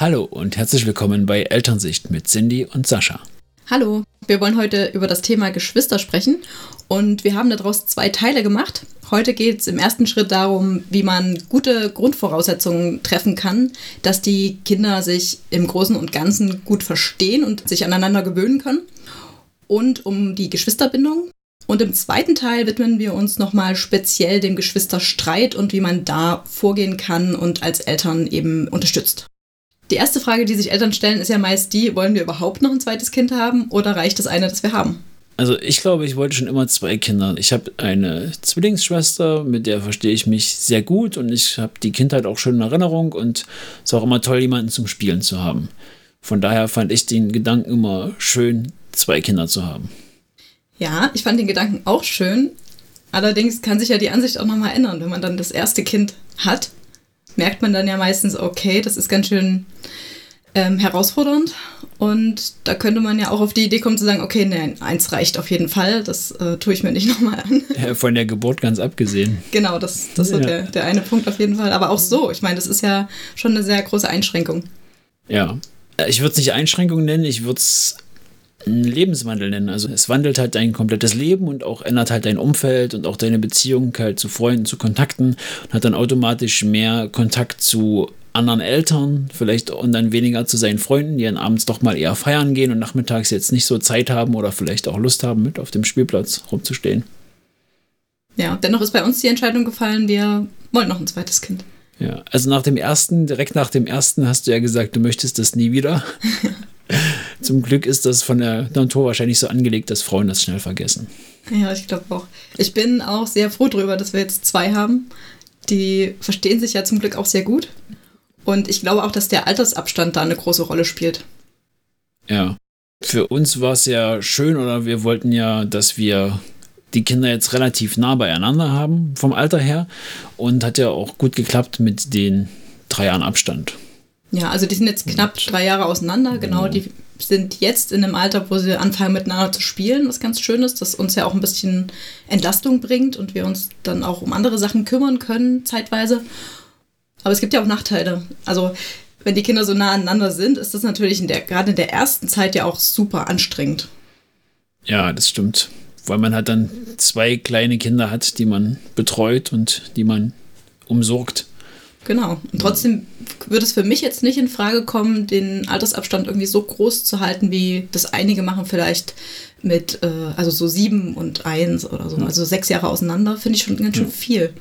Hallo und herzlich willkommen bei Elternsicht mit Cindy und Sascha. Hallo, wir wollen heute über das Thema Geschwister sprechen und wir haben daraus zwei Teile gemacht. Heute geht es im ersten Schritt darum, wie man gute Grundvoraussetzungen treffen kann, dass die Kinder sich im Großen und Ganzen gut verstehen und sich aneinander gewöhnen können. Und um die Geschwisterbindung. Und im zweiten Teil widmen wir uns nochmal speziell dem Geschwisterstreit und wie man da vorgehen kann und als Eltern eben unterstützt. Die erste Frage, die sich Eltern stellen, ist ja meist die, wollen wir überhaupt noch ein zweites Kind haben oder reicht das eine, das wir haben? Also ich glaube, ich wollte schon immer zwei Kinder. Ich habe eine Zwillingsschwester, mit der verstehe ich mich sehr gut und ich habe die Kindheit auch schön in Erinnerung und es ist auch immer toll, jemanden zum Spielen zu haben. Von daher fand ich den Gedanken immer schön, zwei Kinder zu haben. Ja, ich fand den Gedanken auch schön. Allerdings kann sich ja die Ansicht auch nochmal ändern, wenn man dann das erste Kind hat merkt man dann ja meistens, okay, das ist ganz schön ähm, herausfordernd. Und da könnte man ja auch auf die Idee kommen zu sagen, okay, nein, eins reicht auf jeden Fall, das äh, tue ich mir nicht nochmal an. Ja, von der Geburt ganz abgesehen. Genau, das, das ist ja. der, der eine Punkt auf jeden Fall. Aber auch so, ich meine, das ist ja schon eine sehr große Einschränkung. Ja, ich würde es nicht Einschränkung nennen, ich würde es einen Lebenswandel nennen. Also es wandelt halt dein komplettes Leben und auch ändert halt dein Umfeld und auch deine Beziehung halt zu Freunden, zu Kontakten und hat dann automatisch mehr Kontakt zu anderen Eltern, vielleicht und dann weniger zu seinen Freunden, die dann abends doch mal eher feiern gehen und nachmittags jetzt nicht so Zeit haben oder vielleicht auch Lust haben, mit auf dem Spielplatz rumzustehen. Ja, dennoch ist bei uns die Entscheidung gefallen, wir wollen noch ein zweites Kind. Ja, also nach dem ersten, direkt nach dem ersten hast du ja gesagt, du möchtest das nie wieder. Zum Glück ist das von der Natur wahrscheinlich so angelegt, dass Frauen das schnell vergessen. Ja, ich glaube auch. Ich bin auch sehr froh darüber, dass wir jetzt zwei haben. Die verstehen sich ja zum Glück auch sehr gut. Und ich glaube auch, dass der Altersabstand da eine große Rolle spielt. Ja. Für uns war es ja schön oder wir wollten ja, dass wir die Kinder jetzt relativ nah beieinander haben vom Alter her und hat ja auch gut geklappt mit den drei Jahren Abstand. Ja, also die sind jetzt knapp drei Jahre auseinander, genau. Die sind jetzt in einem Alter, wo sie anfangen miteinander zu spielen, was ganz schön ist, das uns ja auch ein bisschen Entlastung bringt und wir uns dann auch um andere Sachen kümmern können, zeitweise. Aber es gibt ja auch Nachteile. Also wenn die Kinder so nah aneinander sind, ist das natürlich in der, gerade in der ersten Zeit ja auch super anstrengend. Ja, das stimmt. Weil man halt dann zwei kleine Kinder hat, die man betreut und die man umsorgt. Genau. Und trotzdem würde es für mich jetzt nicht in Frage kommen, den Altersabstand irgendwie so groß zu halten, wie das einige machen, vielleicht mit, äh, also so sieben und eins oder so. Also sechs Jahre auseinander, finde ich schon ganz schön viel.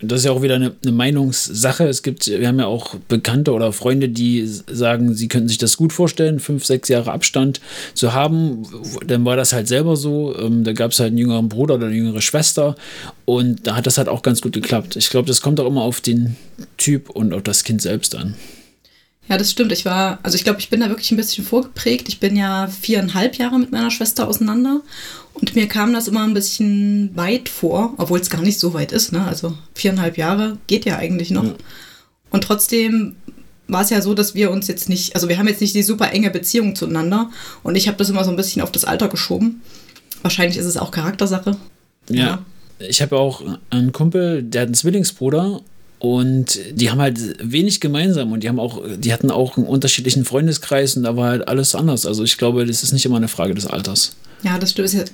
Das ist ja auch wieder eine, eine, Meinungssache. Es gibt, wir haben ja auch Bekannte oder Freunde, die sagen, sie könnten sich das gut vorstellen, fünf, sechs Jahre Abstand zu haben. Dann war das halt selber so. Ähm, da gab es halt einen jüngeren Bruder oder eine jüngere Schwester und da hat das halt auch ganz gut geklappt. Ich glaube, das kommt auch immer auf den Typ und auf das Kind selbst an. Ja, das stimmt. Ich war, also ich glaube, ich bin da wirklich ein bisschen vorgeprägt. Ich bin ja viereinhalb Jahre mit meiner Schwester auseinander und mir kam das immer ein bisschen weit vor, obwohl es gar nicht so weit ist. Ne? Also viereinhalb Jahre geht ja eigentlich noch. Ja. Und trotzdem war es ja so, dass wir uns jetzt nicht, also wir haben jetzt nicht die super enge Beziehung zueinander und ich habe das immer so ein bisschen auf das Alter geschoben. Wahrscheinlich ist es auch Charaktersache. Ja. ja. Ich habe auch einen Kumpel, der hat einen Zwillingsbruder und die haben halt wenig gemeinsam und die haben auch, die hatten auch einen unterschiedlichen Freundeskreis und da war halt alles anders. Also ich glaube, das ist nicht immer eine Frage des Alters. Ja, das ist ja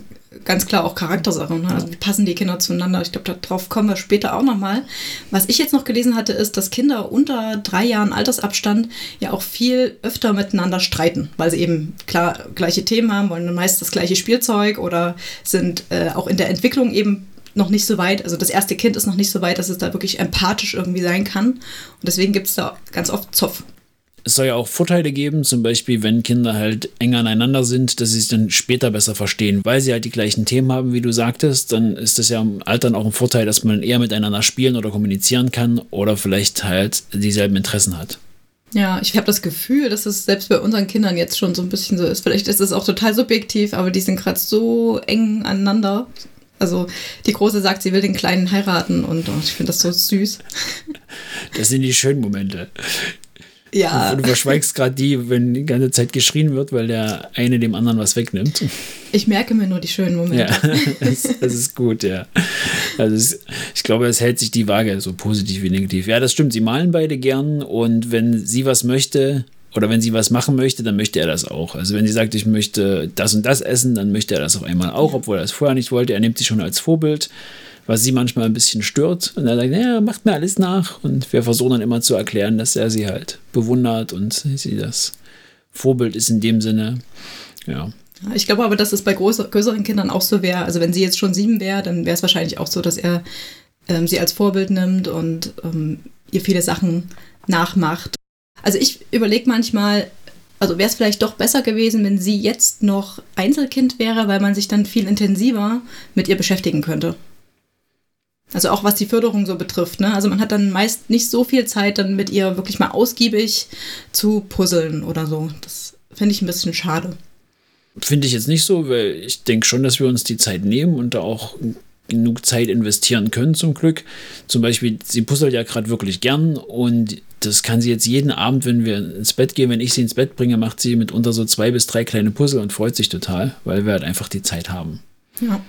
ganz klar auch Charaktersache. Ne? Also wie passen die Kinder zueinander? Ich glaube, darauf kommen wir später auch nochmal. Was ich jetzt noch gelesen hatte, ist, dass Kinder unter drei Jahren Altersabstand ja auch viel öfter miteinander streiten, weil sie eben klar gleiche Themen haben, wollen meist das gleiche Spielzeug oder sind äh, auch in der Entwicklung eben noch nicht so weit, also das erste Kind ist noch nicht so weit, dass es da wirklich empathisch irgendwie sein kann. Und deswegen gibt es da ganz oft Zoff. Es soll ja auch Vorteile geben, zum Beispiel, wenn Kinder halt enger aneinander sind, dass sie sich dann später besser verstehen, weil sie halt die gleichen Themen haben, wie du sagtest. Dann ist das ja im Alter auch ein Vorteil, dass man eher miteinander spielen oder kommunizieren kann oder vielleicht halt dieselben Interessen hat. Ja, ich habe das Gefühl, dass es selbst bei unseren Kindern jetzt schon so ein bisschen so ist. Vielleicht ist es auch total subjektiv, aber die sind gerade so eng aneinander, also die Große sagt, sie will den Kleinen heiraten und oh, ich finde das so süß. Das sind die schönen Momente. Ja. Du verschweigst gerade die, wenn die ganze Zeit geschrien wird, weil der eine dem anderen was wegnimmt. Ich merke mir nur die schönen Momente. Ja, das, das ist gut, ja. Also es, ich glaube, es hält sich die Waage, so positiv wie negativ. Ja, das stimmt. Sie malen beide gern und wenn sie was möchte, oder wenn sie was machen möchte, dann möchte er das auch. Also wenn sie sagt, ich möchte das und das essen, dann möchte er das auf einmal auch, obwohl er es vorher nicht wollte. Er nimmt sie schon als Vorbild, was sie manchmal ein bisschen stört. Und er sagt, ja, macht mir alles nach. Und wir versuchen dann immer zu erklären, dass er sie halt bewundert und sie das Vorbild ist in dem Sinne. Ja. Ich glaube aber, dass es bei größer, größeren Kindern auch so wäre. Also wenn sie jetzt schon sieben wäre, dann wäre es wahrscheinlich auch so, dass er ähm, sie als Vorbild nimmt und ähm, ihr viele Sachen nachmacht. Also ich überlege manchmal, also wäre es vielleicht doch besser gewesen, wenn sie jetzt noch Einzelkind wäre, weil man sich dann viel intensiver mit ihr beschäftigen könnte. Also auch was die Förderung so betrifft. Ne? Also man hat dann meist nicht so viel Zeit, dann mit ihr wirklich mal ausgiebig zu puzzeln oder so. Das finde ich ein bisschen schade. Finde ich jetzt nicht so, weil ich denke schon, dass wir uns die Zeit nehmen und da auch genug Zeit investieren können, zum Glück. Zum Beispiel, sie puzzelt ja gerade wirklich gern und das kann sie jetzt jeden Abend, wenn wir ins Bett gehen, wenn ich sie ins Bett bringe, macht sie mitunter so zwei bis drei kleine Puzzle und freut sich total, weil wir halt einfach die Zeit haben. Ja.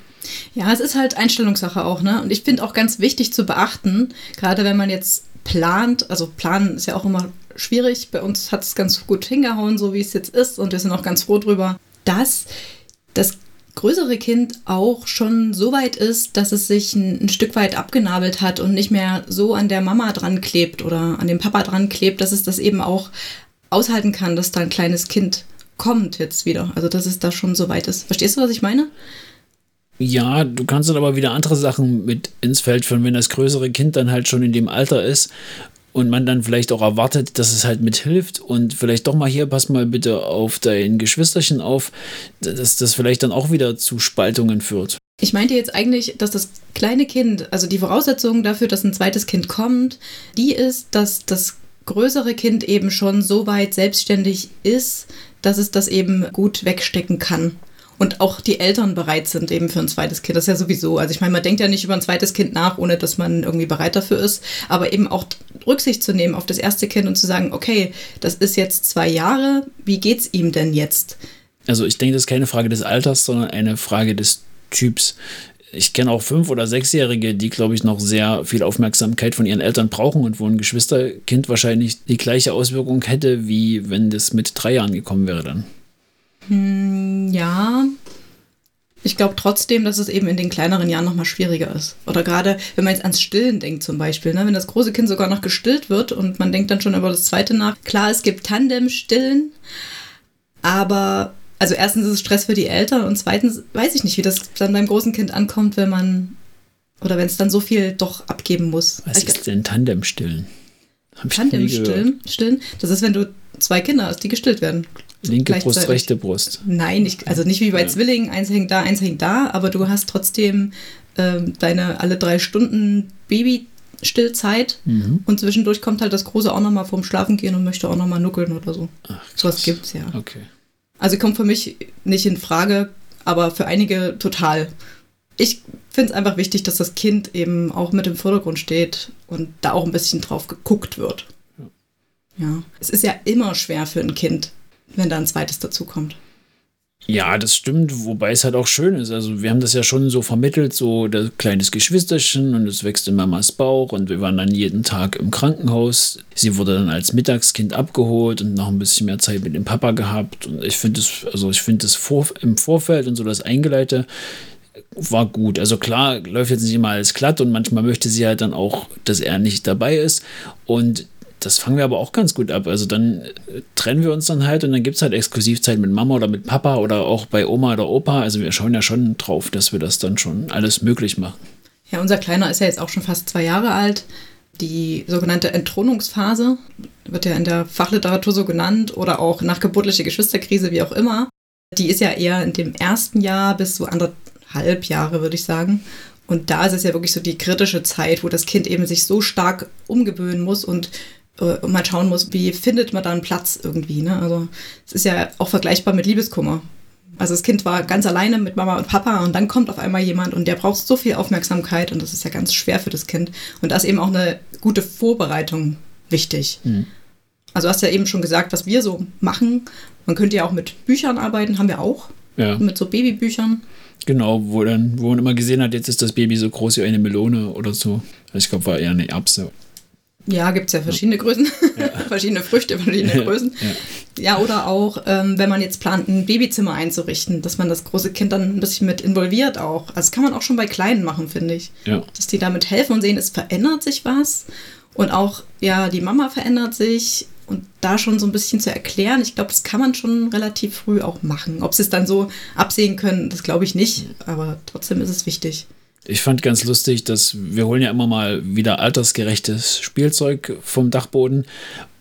Ja, es ist halt Einstellungssache auch, ne? Und ich finde auch ganz wichtig zu beachten, gerade wenn man jetzt plant, also planen ist ja auch immer schwierig. Bei uns hat es ganz gut hingehauen, so wie es jetzt ist, und wir sind auch ganz froh drüber, dass das größere Kind auch schon so weit ist, dass es sich ein, ein, Stück weit abgenabelt hat und nicht mehr so an der Mama dran klebt oder an dem Papa dran klebt, dass es das eben auch aushalten kann, dass da ein kleines Kind kommt jetzt wieder. Also dass es da schon so weit ist. Verstehst du, was ich meine? Ja, du kannst dann aber wieder andere Sachen mit ins Feld führen, wenn das größere Kind dann halt schon in dem Alter ist und man dann vielleicht auch erwartet, dass es halt mithilft und vielleicht doch mal hier, pass mal bitte auf dein Geschwisterchen auf, dass das vielleicht dann auch wieder zu Spaltungen führt. Ich meinte jetzt eigentlich, dass das kleine Kind, also die Voraussetzung dafür, dass ein zweites Kind kommt, die ist, dass das größere Kind eben schon so weit selbstständig ist, dass es das eben gut wegstecken kann und auch die Eltern bereit sind eben für ein zweites Kind. Das ist ja sowieso. Also ich meine, man denkt ja nicht über ein zweites Kind nach, ohne dass man irgendwie bereit dafür ist. Aber eben auch Rücksicht zu nehmen auf das erste Kind und zu sagen, okay, das ist jetzt zwei Jahre, wie geht's ihm denn jetzt? Also ich denke, das ist keine Frage des Alters, sondern eine Frage des Typs. Ich kenne auch fünf- oder sechsjährige, die, glaube ich, noch sehr viel Aufmerksamkeit von ihren Eltern brauchen und wo ein Geschwisterkind wahrscheinlich die gleiche Auswirkung hätte, wie wenn das mit drei Jahren gekommen wäre dann. Hm, ja. Ich glaube trotzdem, dass es eben in den kleineren Jahren nochmal schwieriger ist. Oder gerade, wenn man jetzt ans Stillen denkt zum Beispiel. Ne? Wenn das große Kind sogar noch gestillt wird und man denkt dann schon über das zweite nach. Klar, es gibt Tandem-Stillen, aber also erstens ist es Stress für die Eltern und zweitens weiß ich nicht, wie das dann beim großen Kind ankommt, wenn man oder wenn es dann so viel doch abgeben muss. Was ich, ist denn Tandem-Stillen? Tandem-Stillen? Stillen? Das ist, wenn du zwei Kinder hast, die gestillt werden. Linke Brust, rechte Brust. Nein, nicht, also nicht wie bei ja. Zwillingen, eins hängt da, eins hängt da, aber du hast trotzdem ähm, deine alle drei Stunden Babystillzeit mhm. und zwischendurch kommt halt das Große auch nochmal vorm Schlafen gehen und möchte auch nochmal nuckeln oder so. Ach, so was gibt's ja. Okay. Also kommt für mich nicht in Frage, aber für einige total. Ich finde es einfach wichtig, dass das Kind eben auch mit im Vordergrund steht und da auch ein bisschen drauf geguckt wird. Ja. ja. Es ist ja immer schwer für ein Kind, wenn da ein zweites dazukommt. Ja, das stimmt, wobei es halt auch schön ist. Also wir haben das ja schon so vermittelt, so das kleines Geschwisterchen und es wächst in Mamas Bauch und wir waren dann jeden Tag im Krankenhaus. Sie wurde dann als Mittagskind abgeholt und noch ein bisschen mehr Zeit mit dem Papa gehabt. Und ich finde es, also ich finde das vor, im Vorfeld und so das Eingeleite war gut. Also klar, läuft jetzt nicht immer alles glatt und manchmal möchte sie halt dann auch, dass er nicht dabei ist. Und das fangen wir aber auch ganz gut ab. Also dann äh, trennen wir uns dann halt und dann gibt es halt Exklusivzeit mit Mama oder mit Papa oder auch bei Oma oder Opa. Also wir schauen ja schon drauf, dass wir das dann schon alles möglich machen. Ja, unser Kleiner ist ja jetzt auch schon fast zwei Jahre alt. Die sogenannte Entthronungsphase wird ja in der Fachliteratur so genannt oder auch nachgeburtliche Geschwisterkrise, wie auch immer. Die ist ja eher in dem ersten Jahr bis so anderthalb Jahre, würde ich sagen. Und da ist es ja wirklich so die kritische Zeit, wo das Kind eben sich so stark umgewöhnen muss und äh, mal schauen muss, wie findet man da einen Platz irgendwie. Ne? Also es ist ja auch vergleichbar mit Liebeskummer. Also das Kind war ganz alleine mit Mama und Papa und dann kommt auf einmal jemand und der braucht so viel Aufmerksamkeit und das ist ja ganz schwer für das Kind. Und da ist eben auch eine gute Vorbereitung wichtig. Mhm. Also hast ja eben schon gesagt, was wir so machen. Man könnte ja auch mit Büchern arbeiten, haben wir auch. Ja. Mit so Babybüchern. Genau, wo, dann, wo man immer gesehen hat, jetzt ist das Baby so groß wie eine Melone oder so. Also ich glaube, war eher eine Erbse. Ja, gibt es ja verschiedene Größen, verschiedene Früchte, verschiedene Ja, Größen. ja. Ja, oder auch, ähm, wenn man jetzt plant, ein Babyzimmer einzurichten, dass man das große Kind dann ein bisschen mit involviert auch. Also das kann man auch schon bei Kleinen machen, finde ich. Ja. Dass die damit helfen und sehen, es verändert sich was. Und auch, ja, die Mama verändert sich. Und da schon so ein bisschen zu erklären, ich glaube, das kann man schon relativ früh auch machen. Ob sie es dann so absehen können, das glaube ich nicht. Aber trotzdem ist es wichtig. Ich fand ganz lustig, dass wir holen ja immer mal wieder altersgerechtes Spielzeug vom Dachboden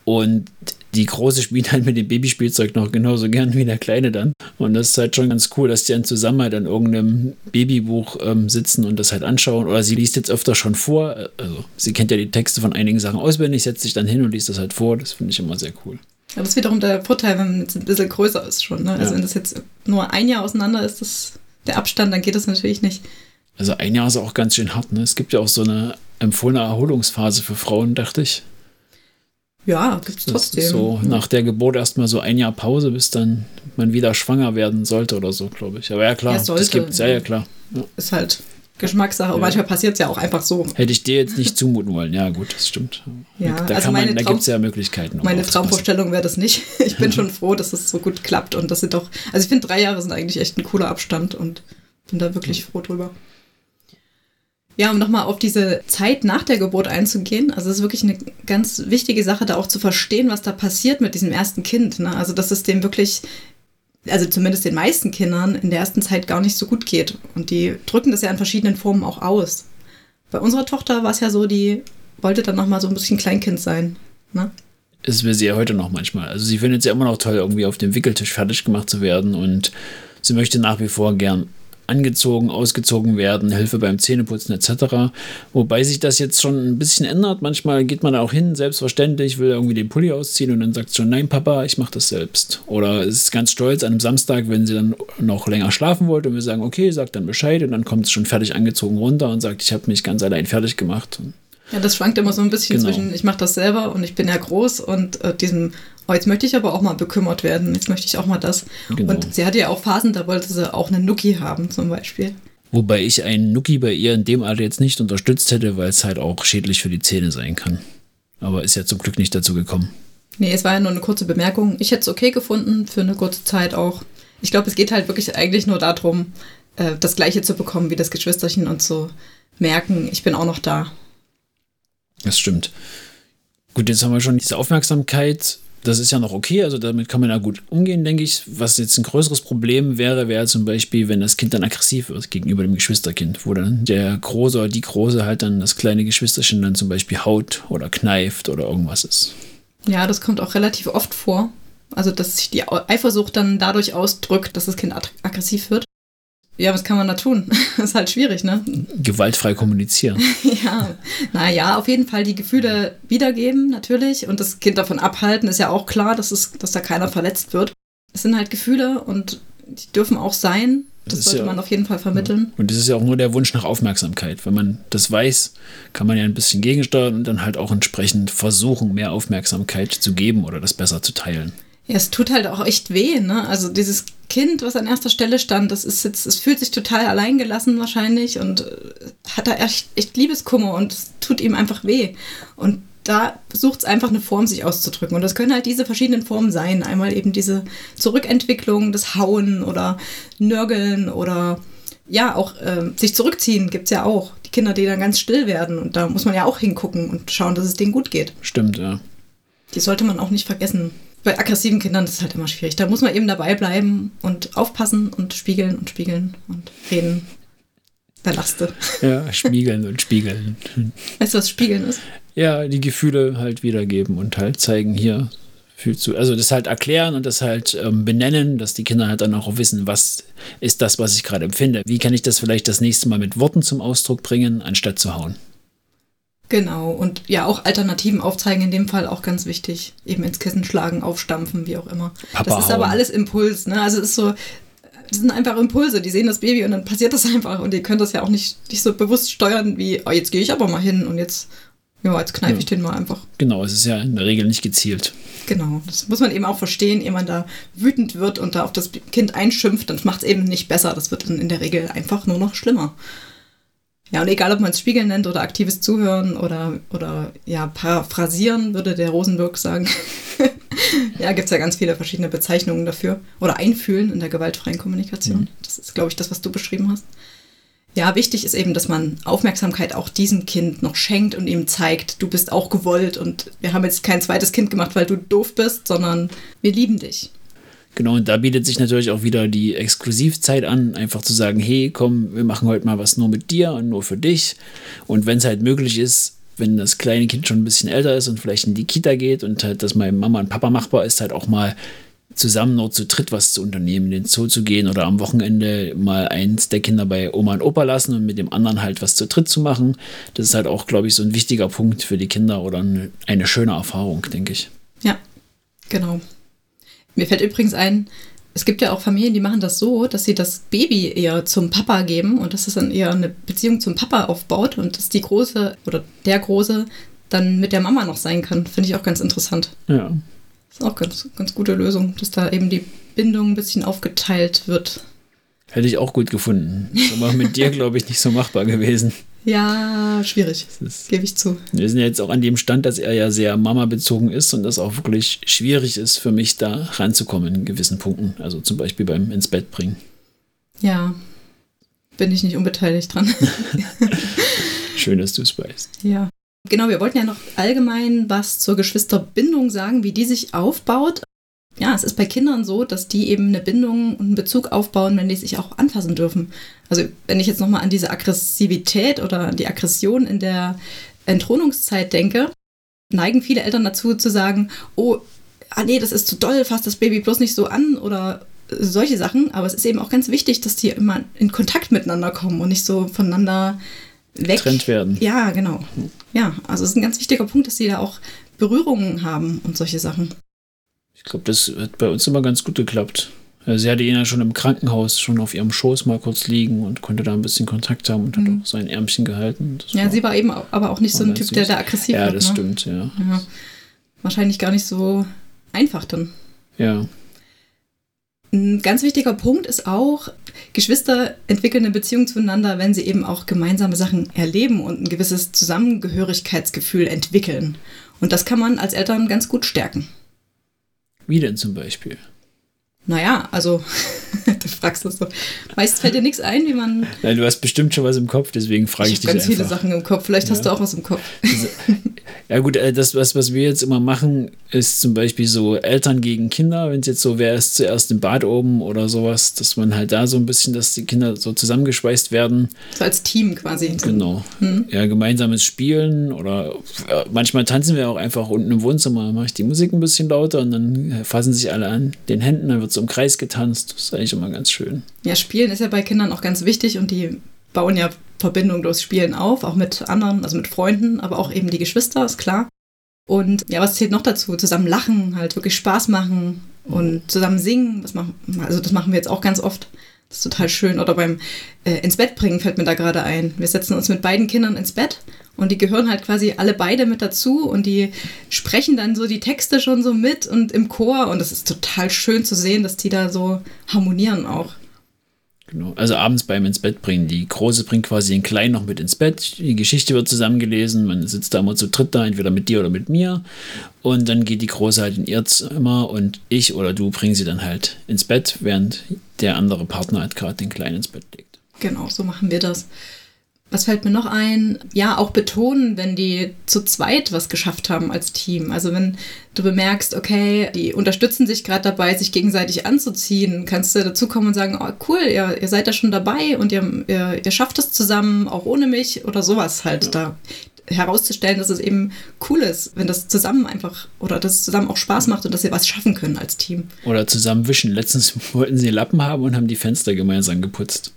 und die Große spielt halt mit dem Babyspielzeug noch genauso gern wie der Kleine dann. Und das ist halt schon ganz cool, dass die dann zusammen halt an irgendeinem Babybuch ähm, sitzen und das halt anschauen. Oder sie liest jetzt öfter schon vor. Also sie kennt ja die Texte von einigen Sachen auswendig, setzt sich dann hin und liest das halt vor. Das finde ich immer sehr cool. Aber das ist wiederum der Vorteil, wenn man jetzt ein bisschen größer ist schon. Ne? Also Ja. wenn das jetzt nur ein Jahr auseinander ist, das, der Abstand, dann geht das natürlich nicht. Also ein Jahr ist auch ganz schön hart. Ne? Es gibt ja auch so eine empfohlene Erholungsphase für Frauen, dachte ich. Ja, gibt es Das trotzdem. so nach der Geburt erstmal so ein Jahr Pause, bis dann man wieder schwanger werden sollte oder so, glaube ich. Aber ja, klar, Ja, das sollte. gibt's. Ja, ja, klar. Ja. Ist halt Geschmackssache. Und manchmal passiert es ja auch einfach so. Hätte ich dir jetzt nicht zumuten wollen. Ja, gut, das stimmt. Ja, da also man, da gibt es ja Möglichkeiten. um Meine. Traumvorstellung wäre das nicht. Ich bin schon froh, dass es so gut klappt und dass sie doch. Also ich finde, drei Jahre sind eigentlich echt ein cooler Abstand und bin da wirklich froh drüber. Ja, um nochmal auf diese Zeit nach der Geburt einzugehen. Also es ist wirklich eine ganz wichtige Sache, da auch zu verstehen, was da passiert mit diesem ersten Kind. Ne? Also dass es dem wirklich, also zumindest den meisten Kindern in der ersten Zeit gar nicht so gut geht. Und die drücken das ja in verschiedenen Formen auch aus. Bei unserer Tochter war es ja so, die wollte dann nochmal so ein bisschen Kleinkind sein. Ne? Es will sie ja heute noch manchmal. Also sie findet es ja immer noch toll, irgendwie auf dem Wickeltisch fertig gemacht zu werden und sie möchte nach wie vor gern angezogen, ausgezogen werden, Hilfe beim Zähneputzen etc. Wobei sich das jetzt schon ein bisschen ändert. Manchmal geht man da auch hin, selbstverständlich, will irgendwie den Pulli ausziehen und dann sagt sie schon, nein Papa, ich mache das selbst. Oder ist ganz stolz an einem Samstag, wenn sie dann noch länger schlafen wollte und wir sagen, okay, sagt dann Bescheid und dann kommt es schon fertig angezogen runter und sagt, ich habe mich ganz allein fertig gemacht. Ja, das schwankt immer so ein bisschen Genau. zwischen, ich mache das selber und ich bin ja groß und äh, diesem, oh, jetzt möchte ich aber auch mal bekümmert werden, jetzt möchte ich auch mal das. Genau. Und sie hatte ja auch Phasen, da wollte sie auch einen Nuki haben zum Beispiel. Wobei ich einen Nuki bei ihr in dem Alter jetzt nicht unterstützt hätte, weil es halt auch schädlich für die Zähne sein kann. Aber ist ja zum Glück nicht dazu gekommen. Nee, es war ja nur eine kurze Bemerkung. Ich hätte es okay gefunden, für eine kurze Zeit auch. Ich glaube, es geht halt wirklich eigentlich nur darum, äh, das Gleiche zu bekommen wie das Geschwisterchen und zu merken, ich bin auch noch da. Das stimmt. Gut, jetzt haben wir schon diese Aufmerksamkeit. Das ist ja noch okay, also damit kann man ja gut umgehen, denke ich. Was jetzt ein größeres Problem wäre, wäre zum Beispiel, wenn das Kind dann aggressiv wird gegenüber dem Geschwisterkind, wo dann der Große oder die Große halt dann das kleine Geschwisterchen dann zum Beispiel haut oder kneift oder irgendwas ist. Ja, das kommt auch relativ oft vor. Also, dass sich die Eifersucht dann dadurch ausdrückt, dass das Kind ag- aggressiv wird. Ja, was kann man da tun? Das ist halt schwierig, ne? Gewaltfrei kommunizieren. Ja, naja, auf jeden Fall die Gefühle wiedergeben, natürlich. Und das Kind davon abhalten, ist ja auch klar, dass, es, dass da keiner verletzt wird. Es sind halt Gefühle und die dürfen auch sein. Das Das, sollte ja- man auf jeden Fall vermitteln. Und das ist ja auch nur der Wunsch nach Aufmerksamkeit. Wenn man das weiß, kann man ja ein bisschen gegensteuern und dann halt auch entsprechend versuchen, mehr Aufmerksamkeit zu geben oder das besser zu teilen. Ja, es tut halt auch echt weh, ne? Also dieses Kind, was an erster Stelle stand, das ist jetzt, es fühlt sich total alleingelassen wahrscheinlich und äh, hat da echt, echt Liebeskummer und es tut ihm einfach weh. Und da sucht es einfach eine Form, sich auszudrücken. Und das können halt diese verschiedenen Formen sein. Einmal eben diese Zurückentwicklung, das Hauen oder Nörgeln oder ja, auch ähm, sich zurückziehen gibt es ja auch. Die Kinder, die dann ganz still werden. Und da muss man ja auch hingucken und schauen, dass es denen gut geht. Stimmt, ja. Die sollte man auch nicht vergessen. Bei aggressiven Kindern ist es halt immer schwierig. Da muss man eben dabei bleiben und aufpassen und spiegeln und spiegeln und reden. Da lachst du. Ja, spiegeln und spiegeln. Weißt du, was Spiegeln ist? Ja, die Gefühle halt wiedergeben und halt zeigen, hier fühlst du. Also das halt erklären und das halt ähm, benennen, dass die Kinder halt dann auch wissen, was ist das, was ich gerade empfinde. Wie kann ich das vielleicht das nächste Mal mit Worten zum Ausdruck bringen, anstatt zu hauen? Genau. Und ja, auch Alternativen aufzeigen, in dem Fall auch ganz wichtig. Eben ins Kissen schlagen, aufstampfen, wie auch immer. Papa das ist aber hauen. alles Impuls, ne? Also es ist so, das sind einfach Impulse. Die sehen das Baby und dann passiert das einfach. Und die können das ja auch nicht, nicht so bewusst steuern wie, oh, jetzt gehe ich aber mal hin und jetzt Ja, jetzt kneife ich den mal einfach. Genau, es ist ja in der Regel nicht gezielt. Genau, das muss man eben auch verstehen, ehe man da wütend wird und da auf das Kind einschimpft, dann macht es eben nicht besser. Das wird dann in der Regel einfach nur noch schlimmer. Ja, und egal, ob man es Spiegeln nennt oder aktives Zuhören oder, oder ja, paraphrasieren, würde der Rosenberg sagen. ja, gibt es ja ganz viele verschiedene Bezeichnungen dafür. Oder einfühlen in der gewaltfreien Kommunikation. Mhm. Das ist, glaube ich, das, was du beschrieben hast. Ja, wichtig ist eben, dass man Aufmerksamkeit auch diesem Kind noch schenkt und ihm zeigt, du bist auch gewollt und wir haben jetzt kein zweites Kind gemacht, weil du doof bist, sondern wir lieben dich. Genau, und da bietet sich natürlich auch wieder die Exklusivzeit an, einfach zu sagen, hey, komm, wir machen heute mal was nur mit dir und nur für dich. Und wenn es halt möglich ist, wenn das kleine Kind schon ein bisschen älter ist und vielleicht in die Kita geht und halt das mal Mama und Papa machbar ist, halt auch mal zusammen nur zu dritt was zu unternehmen, in den Zoo zu gehen oder am Wochenende mal eins der Kinder bei Oma und Opa lassen und mit dem anderen halt was zu dritt zu machen. Das ist halt auch, glaube ich, so ein wichtiger Punkt für die Kinder oder eine, eine schöne Erfahrung, denke ich. Ja, genau. Mir fällt übrigens ein, es gibt ja auch Familien, die machen das so, dass sie das Baby eher zum Papa geben und dass es dann eher eine Beziehung zum Papa aufbaut und dass die Große oder der Große dann mit der Mama noch sein kann. Finde ich auch ganz interessant. Ja. Das ist auch ganz, ganz gute Lösung, dass da eben die Bindung ein bisschen aufgeteilt wird. Hätte ich auch gut gefunden. Ist aber mit dir, glaube ich, nicht so machbar gewesen. Ja, schwierig. Gebe ich zu. Wir sind ja jetzt auch an dem Stand, dass er ja sehr Mama-bezogen ist und das auch wirklich schwierig ist für mich, da ranzukommen in gewissen Punkten. Also zum Beispiel beim ins Bett bringen. Ja, bin ich nicht unbeteiligt dran. Schön, dass du es weißt. Ja. Genau, wir wollten ja noch allgemein was zur Geschwisterbindung sagen, wie die sich aufbaut. Ja, es ist bei Kindern so, dass die eben eine Bindung und einen Bezug aufbauen, wenn die sich auch anfassen dürfen. Also wenn ich jetzt nochmal an diese Aggressivität oder die Aggression in der Entthronungszeit denke, neigen viele Eltern dazu zu sagen, oh, ah nee, das ist zu doll, fass das Baby bloß nicht so an oder solche Sachen. Aber es ist eben auch ganz wichtig, dass die immer in Kontakt miteinander kommen und nicht so voneinander weg. Getrennt werden. Ja, genau. Ja, also es ist ein ganz wichtiger Punkt, dass sie da auch Berührungen haben und solche Sachen. Ich glaube, das hat bei uns immer ganz gut geklappt. Sie hatte ihn ja schon im Krankenhaus schon auf ihrem Schoß mal kurz liegen und konnte da ein bisschen Kontakt haben und mhm. hat auch sein Ärmchen gehalten. Das ja, war, sie war eben aber auch nicht so ein Typ, süß. der da aggressiv war. Ja, das ne? stimmt, ja. ja. Wahrscheinlich gar nicht so einfach dann. Ja. Ein ganz wichtiger Punkt ist auch, Geschwister entwickeln eine Beziehung zueinander, wenn sie eben auch gemeinsame Sachen erleben und ein gewisses Zusammengehörigkeitsgefühl entwickeln. Und das kann man als Eltern ganz gut stärken. Wie denn zum Beispiel? Naja, also, du fragst das so. Meist fällt dir nichts ein, wie man. Nein, du hast bestimmt schon was im Kopf, deswegen frage ich, ich dich ganz einfach. ganz viele Sachen im Kopf. Vielleicht ja. hast du auch was im Kopf. Ja, gut, äh, das, was, was wir jetzt immer machen, ist zum Beispiel so Eltern gegen Kinder, wenn es jetzt so, wer ist zuerst im Bad oben oder sowas, dass man halt da so ein bisschen, dass die Kinder so zusammengeschweißt werden. So als Team quasi. Genau. Hm. Ja, gemeinsames Spielen oder ja, manchmal tanzen wir auch einfach unten im Wohnzimmer, mache ich die Musik ein bisschen lauter und dann fassen sich alle an den Händen, dann wird so im Kreis getanzt. Das ist eigentlich immer ganz schön. Ja, Spielen ist ja bei Kindern auch ganz wichtig und die bauen ja Verbindung durchs Spielen auf, auch mit anderen, also mit Freunden, aber auch eben die Geschwister, ist klar. Und ja, was zählt noch dazu? Zusammen lachen, halt wirklich Spaß machen und zusammen singen. Das machen, also das machen wir jetzt auch ganz oft. Das ist total schön. Oder beim äh, ins Bett bringen fällt mir da gerade ein. Wir setzen uns mit beiden Kindern ins Bett und die gehören halt quasi alle beide mit dazu und die sprechen dann so die Texte schon so mit und im Chor und das ist total schön zu sehen, dass die da so harmonieren auch. Genau. Also abends beim ins Bett bringen. Die Große bringt quasi den Kleinen noch mit ins Bett. Die Geschichte wird zusammengelesen. Man sitzt da immer zu dritt da, entweder mit dir oder mit mir. Und dann geht die Große halt in ihr Zimmer und ich oder du bringen sie dann halt ins Bett, während der andere Partner halt gerade den Kleinen ins Bett legt. Genau, so machen wir das. Was fällt mir noch ein? Ja, auch betonen, wenn die zu zweit was geschafft haben als Team. Also wenn du bemerkst, okay, die unterstützen sich gerade dabei, sich gegenseitig anzuziehen, kannst du dazukommen und sagen, oh cool, ihr, ihr seid da schon dabei und ihr, ihr, ihr schafft es zusammen, auch ohne mich oder sowas halt ja. da herauszustellen, dass es eben cool ist, wenn das zusammen einfach oder dass es zusammen auch Spaß macht und dass sie was schaffen können als Team. Oder zusammen wischen. Letztens wollten sie Lappen haben und haben die Fenster gemeinsam geputzt.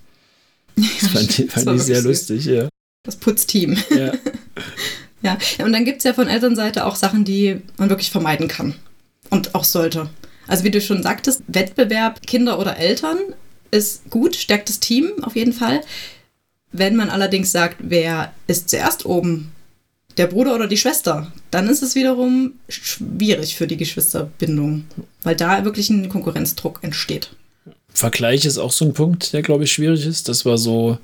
Das fand, fand das ich sehr lustig, ja. Das Putzteam. Ja. ja. Und dann gibt es ja von Elternseite auch Sachen, die man wirklich vermeiden kann. Und auch sollte. Also wie du schon sagtest, Wettbewerb Kinder oder Eltern ist gut, stärkt das Team auf jeden Fall. Wenn man allerdings sagt, wer ist zuerst oben, der Bruder oder die Schwester, dann ist es wiederum schwierig für die Geschwisterbindung, weil da wirklich ein Konkurrenzdruck entsteht. Vergleich ist auch so ein Punkt, der, glaube ich, schwierig ist. Das war so,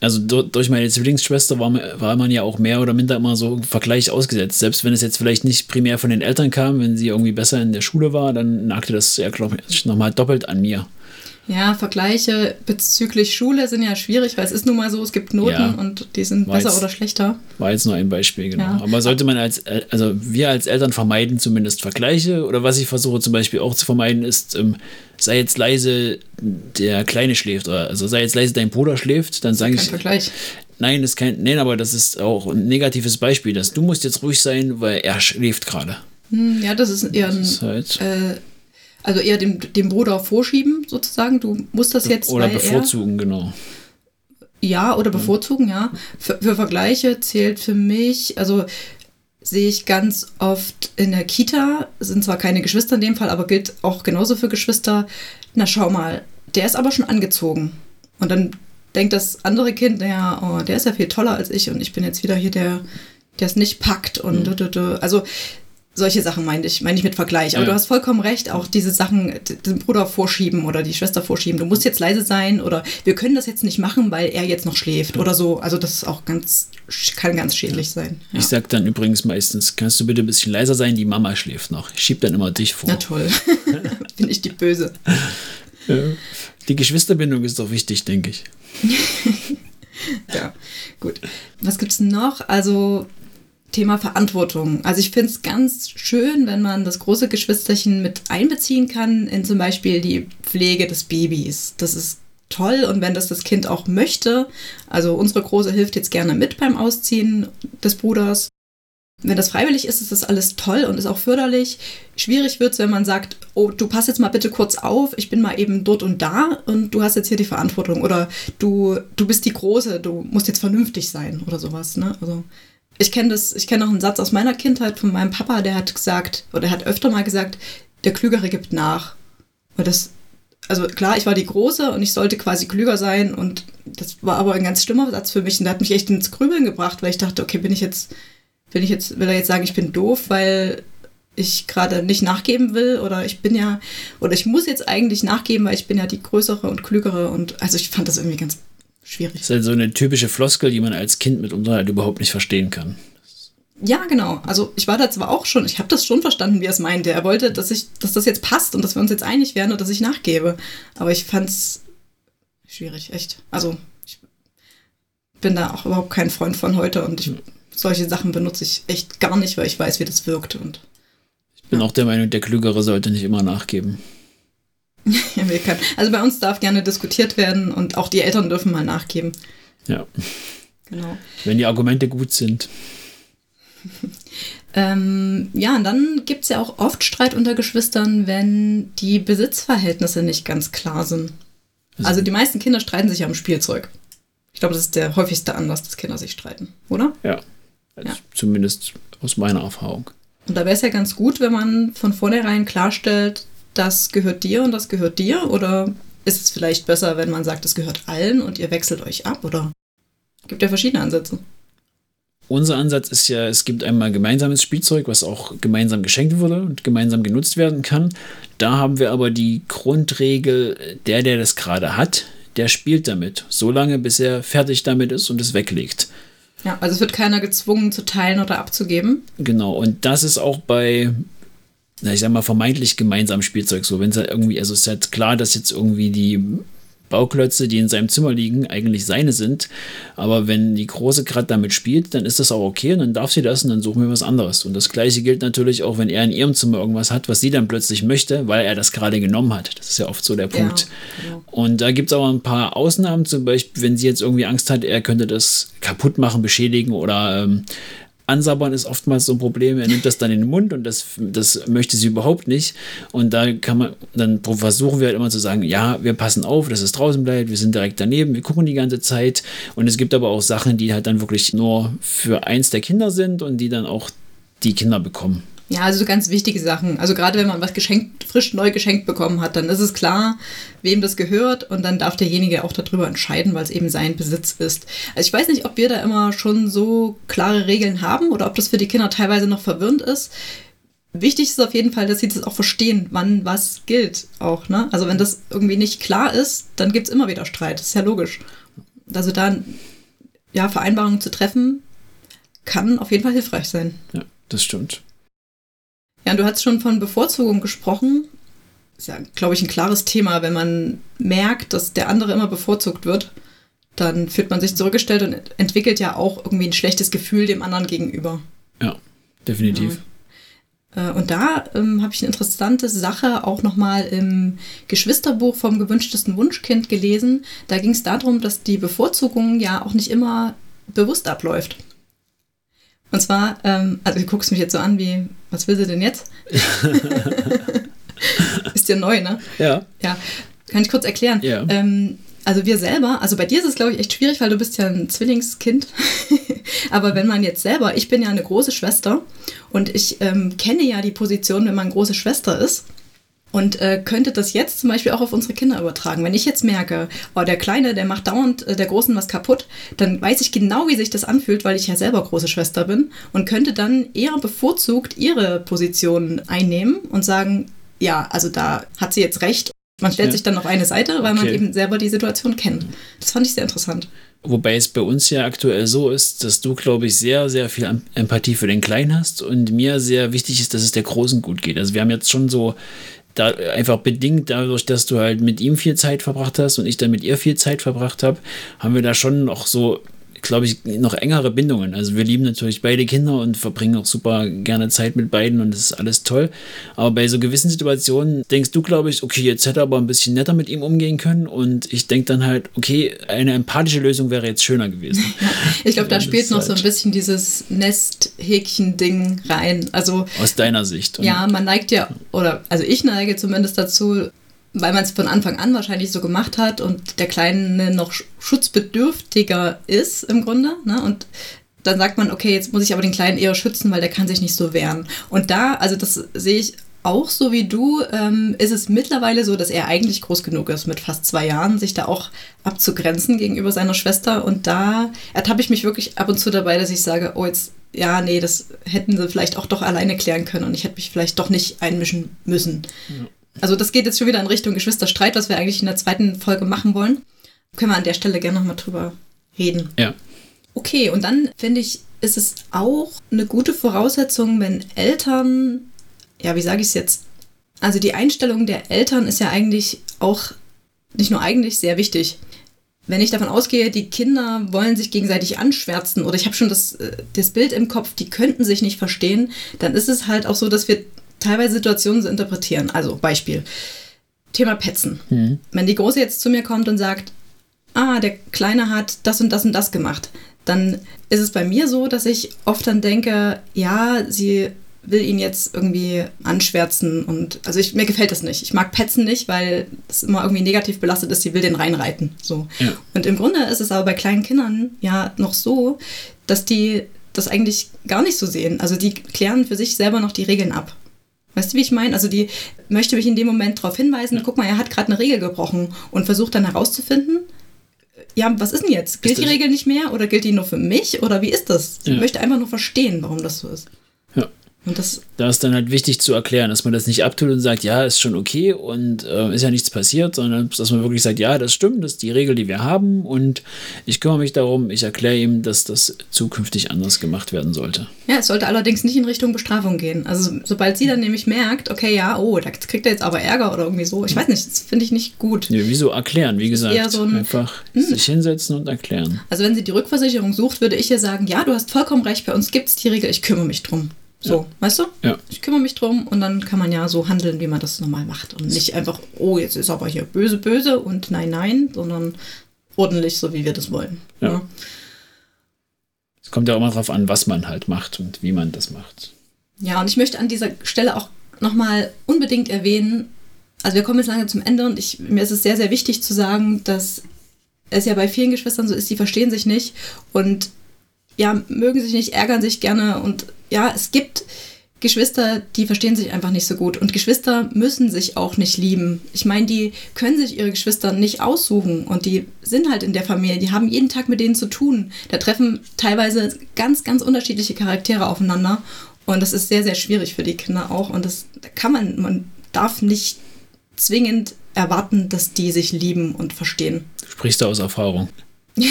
also durch meine Zwillingsschwester war, war man ja auch mehr oder minder immer so Vergleich ausgesetzt. Selbst wenn es jetzt vielleicht nicht primär von den Eltern kam, wenn sie irgendwie besser in der Schule war, dann nagte das ja, glaube ich, nochmal doppelt an mir. Ja, Vergleiche bezüglich Schule sind ja schwierig, weil es ist nun mal so, es gibt Noten ja. und die sind besser jetzt, oder schlechter. War jetzt nur ein Beispiel, genau. Ja. Aber sollte man als, also wir als Eltern vermeiden zumindest Vergleiche oder was ich versuche zum Beispiel auch zu vermeiden ist, ähm, sei jetzt leise, der Kleine schläft oder also sei jetzt leise, dein Bruder schläft, dann sage ich. Vergleich. Nein, das ist kein, nein, aber das ist auch ein negatives Beispiel, dass du musst jetzt ruhig sein, weil er schläft gerade. Hm, ja, das ist eher ein, halt äh, also eher dem, dem Bruder vorschieben, sozusagen. Du musst das jetzt. Oder bevorzugen, er, genau. Ja, oder bevorzugen, ja. Für, für Vergleiche zählt für mich, also sehe ich ganz oft in der Kita, sind zwar keine Geschwister in dem Fall, aber gilt auch genauso für Geschwister. Na, schau mal, der ist aber schon angezogen. Und dann denkt das andere Kind, naja, oh, der ist ja viel toller als ich und ich bin jetzt wieder hier der, der es nicht packt und mhm. also solche Sachen meine ich, meine ich mit Vergleich. Aber ja. du hast vollkommen recht, auch diese Sachen, den Bruder vorschieben oder die Schwester vorschieben. Du musst jetzt leise sein oder wir können das jetzt nicht machen, weil er jetzt noch schläft oder so. Also das ist auch ganz, kann ganz schädlich sein. Ja. Ich sag dann übrigens meistens, kannst du bitte ein bisschen leiser sein, die Mama schläft noch. Ich schieb dann immer dich vor. Na toll. Bin ich die Böse. Ja. Die Geschwisterbindung ist doch wichtig, denke ich. ja, gut. Was gibt's noch? Also Thema Verantwortung. Also ich finde es ganz schön, wenn man das große Geschwisterchen mit einbeziehen kann in zum Beispiel die Pflege des Babys. Das ist toll und wenn das das Kind auch möchte, also unsere Große hilft jetzt gerne mit beim Ausziehen des Bruders. Wenn das freiwillig ist, ist das alles toll und ist auch förderlich. Schwierig wird es, wenn man sagt, oh, du pass jetzt mal bitte kurz auf, ich bin mal eben dort und da und du hast jetzt hier die Verantwortung oder du, du bist die Große, du musst jetzt vernünftig sein oder sowas. Ne? Also ich kenne das, ich kenne noch einen Satz aus meiner Kindheit von meinem Papa, der hat gesagt, oder hat öfter mal gesagt, der Klügere gibt nach. Und das, also klar, ich war die Große und ich sollte quasi klüger sein und das war aber ein ganz schlimmer Satz für mich und der hat mich echt ins Grübeln gebracht, weil ich dachte, okay, bin ich jetzt, will ich jetzt, will er jetzt sagen, ich bin doof, weil ich gerade nicht nachgeben will oder ich bin ja, oder ich muss jetzt eigentlich nachgeben, weil ich bin ja die Größere und Klügere und also ich fand das irgendwie ganz schwierig. Das ist halt so eine typische Floskel, die man als Kind mitunter halt überhaupt nicht verstehen kann. Ja, genau. Also ich war da zwar auch schon, ich habe das schon verstanden, wie er es meinte. Er wollte, dass ich, dass das jetzt passt und dass wir uns jetzt einig werden und dass ich nachgebe. Aber ich fand es schwierig, echt. Also ich bin da auch überhaupt kein Freund von heute und ich, solche Sachen benutze ich echt gar nicht, weil ich weiß, wie das wirkt. Und, ich bin ja. auch der Meinung, der Klügere sollte nicht immer nachgeben. ja. Also bei uns darf gerne diskutiert werden und auch die Eltern dürfen mal nachgeben. Ja. Genau. Wenn die Argumente gut sind. ähm, ja, und dann gibt es ja auch oft Streit unter Geschwistern, wenn die Besitzverhältnisse nicht ganz klar sind. Also, also die meisten Kinder streiten sich ja um Spielzeug. Ich glaube, das ist der häufigste Anlass, dass Kinder sich streiten, oder? Ja. Also ja. Zumindest aus meiner Erfahrung. Und da wäre es ja ganz gut, wenn man von vornherein klarstellt, das gehört dir und das gehört dir? Oder ist es vielleicht besser, wenn man sagt, es gehört allen und ihr wechselt euch ab? Oder gibt ja verschiedene Ansätze. Unser Ansatz ist ja, es gibt einmal gemeinsames Spielzeug, was auch gemeinsam geschenkt wurde und gemeinsam genutzt werden kann. Da haben wir aber die Grundregel, der, der das gerade hat, der spielt damit, solange bis er fertig damit ist und es weglegt. Ja, also es wird keiner gezwungen zu teilen oder abzugeben. Genau, und das ist auch bei na, ich sag mal, vermeintlich gemeinsam Spielzeug. So, wenn es halt irgendwie, also es ist halt klar, dass jetzt irgendwie die Bauklötze, die in seinem Zimmer liegen, eigentlich seine sind. Aber wenn die Große gerade damit spielt, dann ist das auch okay und dann darf sie das und dann suchen wir was anderes. Und das Gleiche gilt natürlich auch, wenn er in ihrem Zimmer irgendwas hat, was sie dann plötzlich möchte, weil er das gerade genommen hat. Das ist ja oft so der Punkt. Ja, genau. Und da gibt es aber ein paar Ausnahmen, zum Beispiel, wenn sie jetzt irgendwie Angst hat, er könnte das kaputt machen, beschädigen oder ähm, Ansabbern ist oftmals so ein Problem. Er nimmt das dann in den Mund und das, das möchte sie überhaupt nicht. Und da kann man, dann versuchen wir halt immer zu sagen, ja, wir passen auf, dass es draußen bleibt, wir sind direkt daneben, wir gucken die ganze Zeit. Und es gibt aber auch Sachen, die halt dann wirklich nur für eins der Kinder sind und die dann auch die Kinder bekommen. Ja, also so ganz wichtige Sachen. Also gerade wenn man was geschenkt, frisch neu geschenkt bekommen hat, dann ist es klar, wem das gehört und dann darf derjenige auch darüber entscheiden, weil es eben sein Besitz ist. Also ich weiß nicht, ob wir da immer schon so klare Regeln haben oder ob das für die Kinder teilweise noch verwirrend ist. Wichtig ist auf jeden Fall, dass sie das auch verstehen, wann was gilt auch. Ne? Also wenn das irgendwie nicht klar ist, dann gibt es immer wieder Streit. Das ist ja logisch. Also da ja, Vereinbarungen zu treffen, kann auf jeden Fall hilfreich sein. Ja, das stimmt. Ja, du hast schon von Bevorzugung gesprochen. Ist ja, glaube ich, ein klares Thema. Wenn man merkt, dass der andere immer bevorzugt wird, dann fühlt man sich zurückgestellt und entwickelt ja auch irgendwie ein schlechtes Gefühl dem anderen gegenüber. Ja, definitiv. Ja. Äh, und da ähm, habe ich eine interessante Sache auch nochmal im Geschwisterbuch vom gewünschtesten Wunschkind gelesen. Da ging es darum, dass die Bevorzugung ja auch nicht immer bewusst abläuft. Und zwar, ähm, also du guckst mich jetzt so an wie, was will sie denn jetzt? ist ja neu, ne? Ja. Ja. Kann ich kurz erklären? Ja. Ähm, also wir selber, also bei dir ist es, glaube ich, echt schwierig, weil du bist ja ein Zwillingskind. Aber wenn man jetzt selber, ich bin ja eine große Schwester und ich ähm, kenne ja die Position, wenn man große Schwester ist und äh, könnte das jetzt zum Beispiel auch auf unsere Kinder übertragen. Wenn ich jetzt merke, oh, der Kleine, der macht dauernd äh, der Großen was kaputt, dann weiß ich genau, wie sich das anfühlt, weil ich ja selber große Schwester bin und könnte dann eher bevorzugt ihre Position einnehmen und sagen, ja, also da hat sie jetzt recht. Man stellt ja. sich dann auf eine Seite, weil okay. man eben selber die Situation kennt. Das fand ich sehr interessant. Wobei es bei uns ja aktuell so ist, dass du, glaube ich, sehr, sehr viel Empathie für den Kleinen hast und mir sehr wichtig ist, dass es der Großen gut geht. Also wir haben jetzt schon so da einfach bedingt dadurch, dass du halt mit ihm viel Zeit verbracht hast und ich dann mit ihr viel Zeit verbracht habe, haben wir da schon noch so glaube ich, noch engere Bindungen. Also wir lieben natürlich beide Kinder und verbringen auch super gerne Zeit mit beiden und das ist alles toll. Aber bei so gewissen Situationen denkst du, glaube ich, okay, jetzt hätte er aber ein bisschen netter mit ihm umgehen können und ich denke dann halt, okay, eine empathische Lösung wäre jetzt schöner gewesen. ich glaube, da spielt noch halt so ein bisschen dieses Nesthäkchen-Ding rein. Also aus deiner Sicht. ja, man neigt ja, oder also ich neige zumindest dazu, weil man es von Anfang an wahrscheinlich so gemacht hat und der Kleine noch schutzbedürftiger ist im Grunde. Ne? Und dann sagt man, okay, jetzt muss ich aber den Kleinen eher schützen, weil der kann sich nicht so wehren. Und da, also das sehe ich auch so wie du, ähm, ist es mittlerweile so, dass er eigentlich groß genug ist, mit fast zwei Jahren, sich da auch abzugrenzen gegenüber seiner Schwester. Und da ertappe ich mich wirklich ab und zu dabei, dass ich sage, oh, jetzt, ja, nee, das hätten sie vielleicht auch doch alleine klären können und ich hätte mich vielleicht doch nicht einmischen müssen. Ja. Also das geht jetzt schon wieder in Richtung Geschwisterstreit, was wir eigentlich in der zweiten Folge machen wollen. Können wir an der Stelle gerne nochmal drüber reden. Ja. Okay, und dann finde ich, ist es auch eine gute Voraussetzung, wenn Eltern, ja, wie sage ich es jetzt? Also die Einstellung der Eltern ist ja eigentlich auch nicht nur eigentlich sehr wichtig. Wenn ich davon ausgehe, die Kinder wollen sich gegenseitig anschwärzen oder ich habe schon das, äh, das Bild im Kopf, die könnten sich nicht verstehen, dann ist es halt auch so, dass wir teilweise Situationen zu interpretieren. Also Beispiel, Thema Petzen. Mhm. Wenn die Große jetzt zu mir kommt und sagt, ah, der Kleine hat das und das und das gemacht, dann ist es bei mir so, dass ich oft dann denke, ja, sie will ihn jetzt irgendwie anschwärzen und also ich, mir gefällt das nicht. Ich mag Petzen nicht, weil es immer irgendwie negativ belastet ist, sie will den reinreiten. So. Ja. Und im Grunde ist es aber bei kleinen Kindern ja noch so, dass die das eigentlich gar nicht so sehen. Also die klären für sich selber noch die Regeln ab. Weißt du, wie ich meine? Also die möchte mich in dem Moment darauf hinweisen, ja. guck mal, er hat gerade eine Regel gebrochen und versucht dann herauszufinden, ja, was ist denn jetzt? Gilt die Regel nicht mehr oder gilt die nur für mich oder wie ist das? Ich möchte einfach nur verstehen, warum das so ist. Und das da ist dann halt wichtig zu erklären, dass man das nicht abtut und sagt, ja, ist schon okay und äh, ist ja nichts passiert, sondern dass man wirklich sagt, ja, das stimmt, das ist die Regel, die wir haben und ich kümmere mich darum, ich erkläre ihm, dass das zukünftig anders gemacht werden sollte. Ja, es sollte allerdings nicht in Richtung Bestrafung gehen. Also sobald sie dann nämlich merkt, okay, ja, oh, da kriegt er jetzt aber Ärger oder irgendwie so, ich weiß nicht, das finde ich nicht gut. Ja, wieso erklären, wie gesagt, so ein, einfach mh. Hm. sich hinsetzen und erklären. Also wenn sie die Rückversicherung sucht, würde ich ihr sagen, ja, du hast vollkommen recht, bei uns gibt es die Regel, ich kümmere mich drum. So, ja. weißt du? Ja. Ich kümmere mich drum und dann kann man ja so handeln, wie man das normal macht. Und nicht einfach, oh, jetzt ist aber hier böse, böse und nein, nein, sondern ordentlich, so wie wir das wollen. Ja. ja. Es kommt ja auch mal drauf an, was man halt macht und wie man das macht. Ja, und ich möchte an dieser Stelle auch nochmal unbedingt erwähnen, also wir kommen jetzt lange zum Ende und ich, mir ist es sehr, sehr wichtig zu sagen, dass es ja bei vielen Geschwistern so ist, die verstehen sich nicht und ja, mögen sich nicht, ärgern sich gerne und ja, es gibt Geschwister, die verstehen sich einfach nicht so gut. Und Geschwister müssen sich auch nicht lieben. Ich meine, die können sich ihre Geschwister nicht aussuchen. Und die sind halt in der Familie. Die haben jeden Tag mit denen zu tun. Da treffen teilweise ganz, ganz unterschiedliche Charaktere aufeinander. Und das ist sehr, sehr schwierig für die Kinder auch. Und das kann man, man darf nicht zwingend erwarten, dass die sich lieben und verstehen. Sprichst du aus Erfahrung?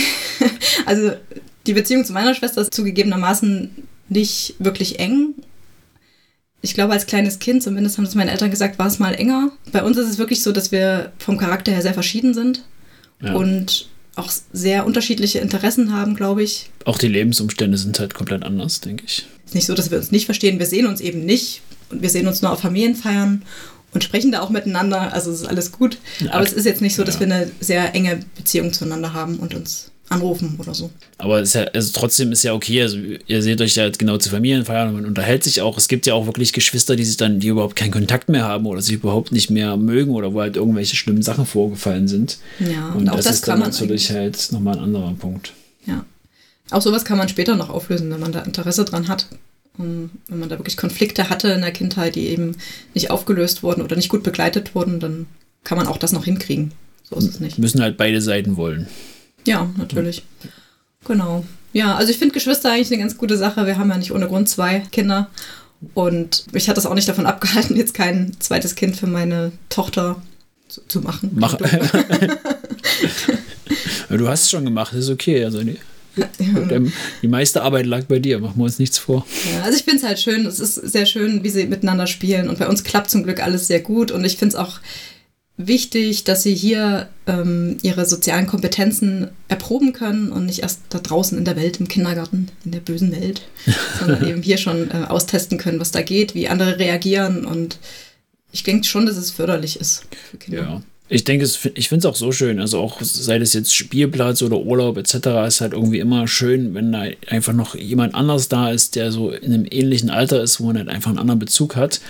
also die Beziehung zu meiner Schwester ist zugegebenermaßen nicht wirklich eng. Ich glaube, als kleines Kind, zumindest haben es meine Eltern gesagt, war es mal enger. Bei uns ist es wirklich so, dass wir vom Charakter her sehr verschieden sind ja. und auch sehr unterschiedliche Interessen haben, glaube ich. Auch die Lebensumstände sind halt komplett anders, denke ich. Es ist nicht so, dass wir uns nicht verstehen. Wir sehen uns eben nicht und wir sehen uns nur auf Familienfeiern und sprechen da auch miteinander. Also es ist alles gut. Aber es ist jetzt nicht so, dass ja. wir eine sehr enge Beziehung zueinander haben und uns anrufen oder so. Aber ist ja, also trotzdem ist ja okay, also ihr seht euch ja genau zu Familienfeiern und man unterhält sich auch. Es gibt ja auch wirklich Geschwister, die sich dann, die überhaupt keinen Kontakt mehr haben oder sich überhaupt nicht mehr mögen oder wo halt irgendwelche schlimmen Sachen vorgefallen sind. Ja, und, und auch das, das ist dann natürlich halt nochmal ein anderer Punkt. Ja. Auch sowas kann man später noch auflösen, wenn man da Interesse dran hat. Und wenn man da wirklich Konflikte hatte in der Kindheit, die eben nicht aufgelöst wurden oder nicht gut begleitet wurden, dann kann man auch das noch hinkriegen. So ist es nicht. Müssen halt beide Seiten wollen. Ja, natürlich. Genau. Ja, also ich finde Geschwister eigentlich eine ganz gute Sache. Wir haben ja nicht ohne Grund zwei Kinder. Und mich hat das auch nicht davon abgehalten, jetzt kein zweites Kind für meine Tochter zu, zu machen. Mach. du hast es schon gemacht, ist okay. Also die, die meiste Arbeit lag bei dir, machen wir uns nichts vor. Ja, also ich finde es halt schön, es ist sehr schön, wie sie miteinander spielen. Und bei uns klappt zum Glück alles sehr gut. Und ich finde es auch wichtig, dass sie hier ähm, ihre sozialen Kompetenzen erproben können und nicht erst da draußen in der Welt, im Kindergarten, in der bösen Welt, sondern eben hier schon äh, austesten können, was da geht, wie andere reagieren. Und ich denke schon, dass es förderlich ist für Kinder. Ja. Ich denke, ich finde es auch so schön. Also auch sei das jetzt Spielplatz oder Urlaub etc., ist halt irgendwie immer schön, wenn da einfach noch jemand anders da ist, der so in einem ähnlichen Alter ist, wo man halt einfach einen anderen Bezug hat.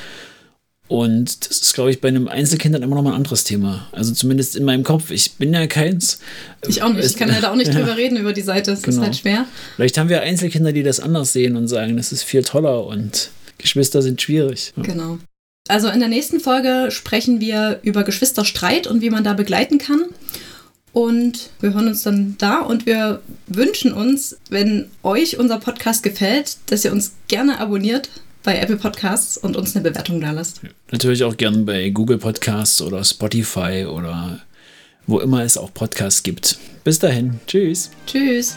Und das ist, glaube ich, bei einem Einzelkind dann immer noch mal ein anderes Thema. Also zumindest in meinem Kopf. Ich bin ja keins. Ich auch nicht. Ich kann leider auch nicht drüber reden über die Seite. Das genau. ist halt schwer. Vielleicht haben wir Einzelkinder, die das anders sehen und sagen, das ist viel toller und Geschwister sind schwierig. Ja. Genau. Also in der nächsten Folge sprechen wir über Geschwisterstreit und wie man da begleiten kann. Und wir hören uns dann da und wir wünschen uns, wenn euch unser Podcast gefällt, dass ihr uns gerne abonniert bei Apple Podcasts und uns eine Bewertung da lasst. Natürlich auch gerne bei Google Podcasts oder Spotify oder wo immer es auch Podcasts gibt. Bis dahin. Tschüss. Tschüss.